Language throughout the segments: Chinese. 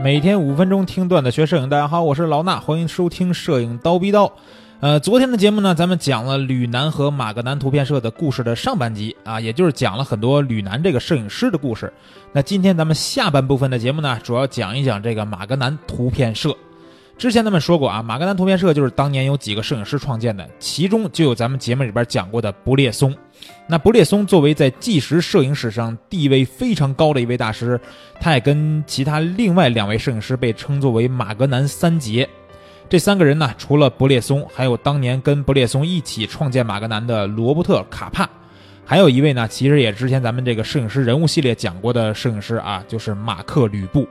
每天五分钟听段子学摄影，大家好，我是老衲，欢迎收听摄影刀逼刀。呃，昨天的节目呢，咱们讲了吕南和马格南图片社的故事的上半集啊，也就是讲了很多吕南这个摄影师的故事。那今天咱们下半部分的节目呢，主要讲一讲这个马格南图片社。之前咱们说过啊，马格南图片社就是当年有几个摄影师创建的，其中就有咱们节目里边讲过的不列松。那不列松作为在纪实摄影史上地位非常高的一位大师，他也跟其他另外两位摄影师被称作为马格南三杰。这三个人呢，除了不列松，还有当年跟不列松一起创建马格南的罗伯特卡帕，还有一位呢，其实也之前咱们这个摄影师人物系列讲过的摄影师啊，就是马克吕布。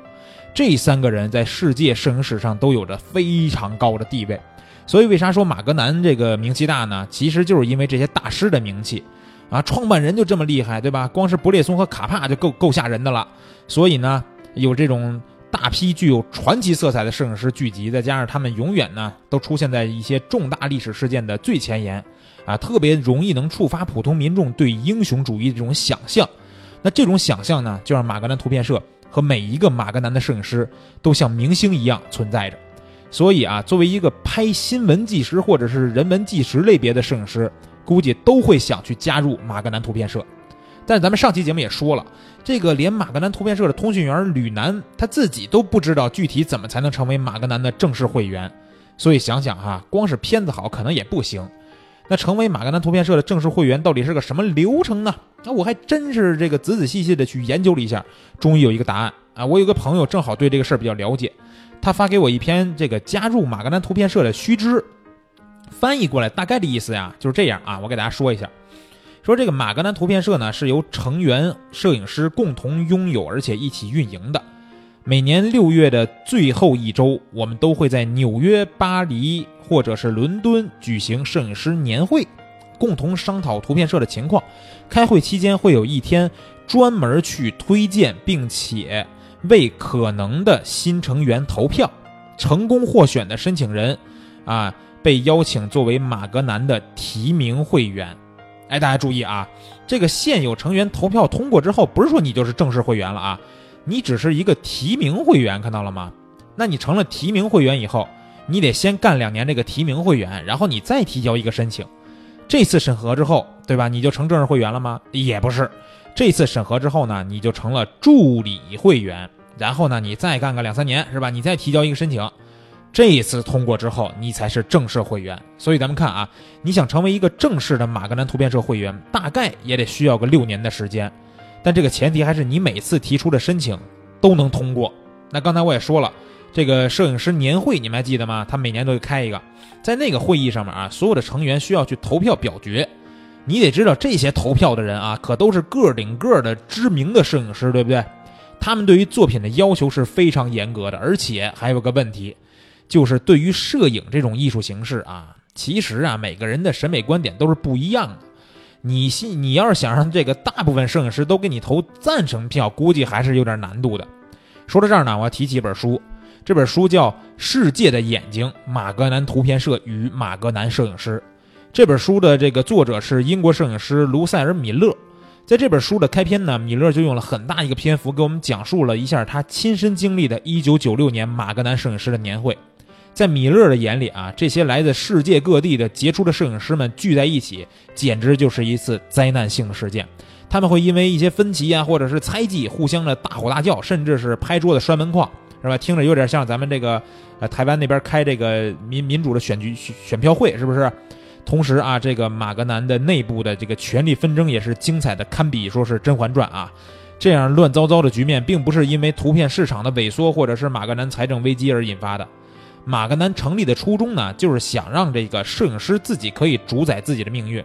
这三个人在世界摄影史上都有着非常高的地位，所以为啥说马格南这个名气大呢？其实就是因为这些大师的名气，啊，创办人就这么厉害，对吧？光是布列松和卡帕就够够吓人的了。所以呢，有这种大批具有传奇色彩的摄影师聚集，再加上他们永远呢都出现在一些重大历史事件的最前沿，啊，特别容易能触发普通民众对英雄主义这种想象。那这种想象呢，就让马格南图片社。和每一个马格南的摄影师都像明星一样存在着，所以啊，作为一个拍新闻纪实或者是人文纪实类别的摄影师，估计都会想去加入马格南图片社。但咱们上期节目也说了，这个连马格南图片社的通讯员吕南他自己都不知道具体怎么才能成为马格南的正式会员，所以想想哈，光是片子好可能也不行。那成为马格南图片社的正式会员到底是个什么流程呢？那我还真是这个仔仔细细的去研究了一下，终于有一个答案啊！我有个朋友正好对这个事儿比较了解，他发给我一篇这个加入马格南图片社的须知，翻译过来大概的意思呀就是这样啊，我给大家说一下，说这个马格南图片社呢是由成员摄影师共同拥有而且一起运营的。每年六月的最后一周，我们都会在纽约、巴黎或者是伦敦举行摄影师年会，共同商讨图片社的情况。开会期间会有一天专门去推荐并且为可能的新成员投票，成功获选的申请人，啊，被邀请作为马格南的提名会员。哎，大家注意啊，这个现有成员投票通过之后，不是说你就是正式会员了啊。你只是一个提名会员，看到了吗？那你成了提名会员以后，你得先干两年这个提名会员，然后你再提交一个申请。这次审核之后，对吧？你就成正式会员了吗？也不是。这次审核之后呢，你就成了助理会员，然后呢，你再干个两三年，是吧？你再提交一个申请，这一次通过之后，你才是正式会员。所以咱们看啊，你想成为一个正式的马格南图片社会员，大概也得需要个六年的时间。但这个前提还是你每次提出的申请都能通过。那刚才我也说了，这个摄影师年会你们还记得吗？他每年都会开一个，在那个会议上面啊，所有的成员需要去投票表决。你得知道，这些投票的人啊，可都是个顶个的知名的摄影师，对不对？他们对于作品的要求是非常严格的，而且还有个问题，就是对于摄影这种艺术形式啊，其实啊，每个人的审美观点都是不一样的。你信？你要是想让这个大部分摄影师都给你投赞成票，估计还是有点难度的。说到这儿呢，我要提起一本书，这本书叫《世界的眼睛：马格南图片社与马格南摄影师》。这本书的这个作者是英国摄影师卢塞尔·米勒。在这本书的开篇呢，米勒就用了很大一个篇幅给我们讲述了一下他亲身经历的1996年马格南摄影师的年会。在米勒的眼里啊，这些来自世界各地的杰出的摄影师们聚在一起，简直就是一次灾难性的事件。他们会因为一些分歧啊，或者是猜忌，互相的大吼大叫，甚至是拍桌子摔门框，是吧？听着有点像咱们这个呃台湾那边开这个民民主的选举选票会，是不是？同时啊，这个马格南的内部的这个权力纷争也是精彩的堪比说是《甄嬛传》啊。这样乱糟糟的局面，并不是因为图片市场的萎缩，或者是马格南财政危机而引发的。马格南成立的初衷呢，就是想让这个摄影师自己可以主宰自己的命运。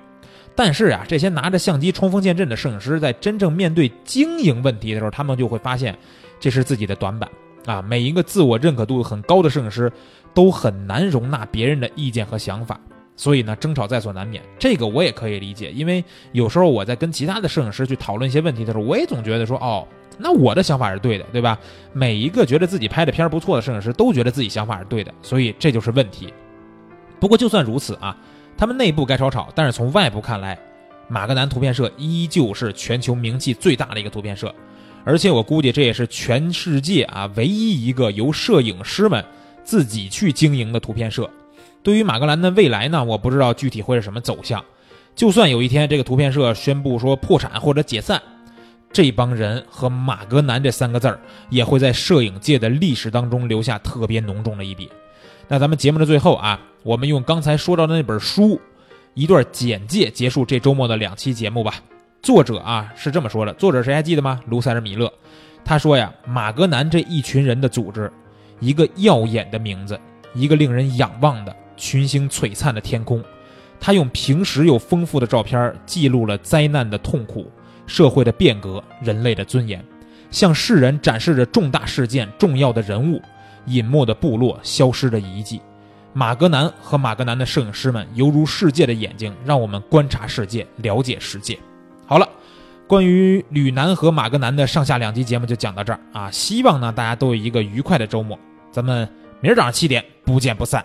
但是啊，这些拿着相机冲锋陷阵的摄影师，在真正面对经营问题的时候，他们就会发现这是自己的短板啊。每一个自我认可度很高的摄影师，都很难容纳别人的意见和想法，所以呢，争吵在所难免。这个我也可以理解，因为有时候我在跟其他的摄影师去讨论一些问题的时候，我也总觉得说，哦。那我的想法是对的，对吧？每一个觉得自己拍的片儿不错的摄影师都觉得自己想法是对的，所以这就是问题。不过就算如此啊，他们内部该吵吵，但是从外部看来，马格南图片社依旧是全球名气最大的一个图片社，而且我估计这也是全世界啊唯一一个由摄影师们自己去经营的图片社。对于马格南的未来呢，我不知道具体会是什么走向。就算有一天这个图片社宣布说破产或者解散，这帮人和马格南这三个字儿也会在摄影界的历史当中留下特别浓重的一笔。那咱们节目的最后啊，我们用刚才说到的那本书一段简介结束这周末的两期节目吧。作者啊是这么说的，作者谁还记得吗？卢塞尔·米勒。他说呀，马格南这一群人的组织，一个耀眼的名字，一个令人仰望的群星璀璨的天空。他用平实又丰富的照片记录了灾难的痛苦、社会的变革、人类的尊严，向世人展示着重大事件、重要的人物、隐没的部落、消失的遗迹。马格南和马格南的摄影师们犹如世界的眼睛，让我们观察世界，了解世界。好了，关于吕南和马格南的上下两集节目就讲到这儿啊！希望呢大家都有一个愉快的周末，咱们明儿早上七点不见不散。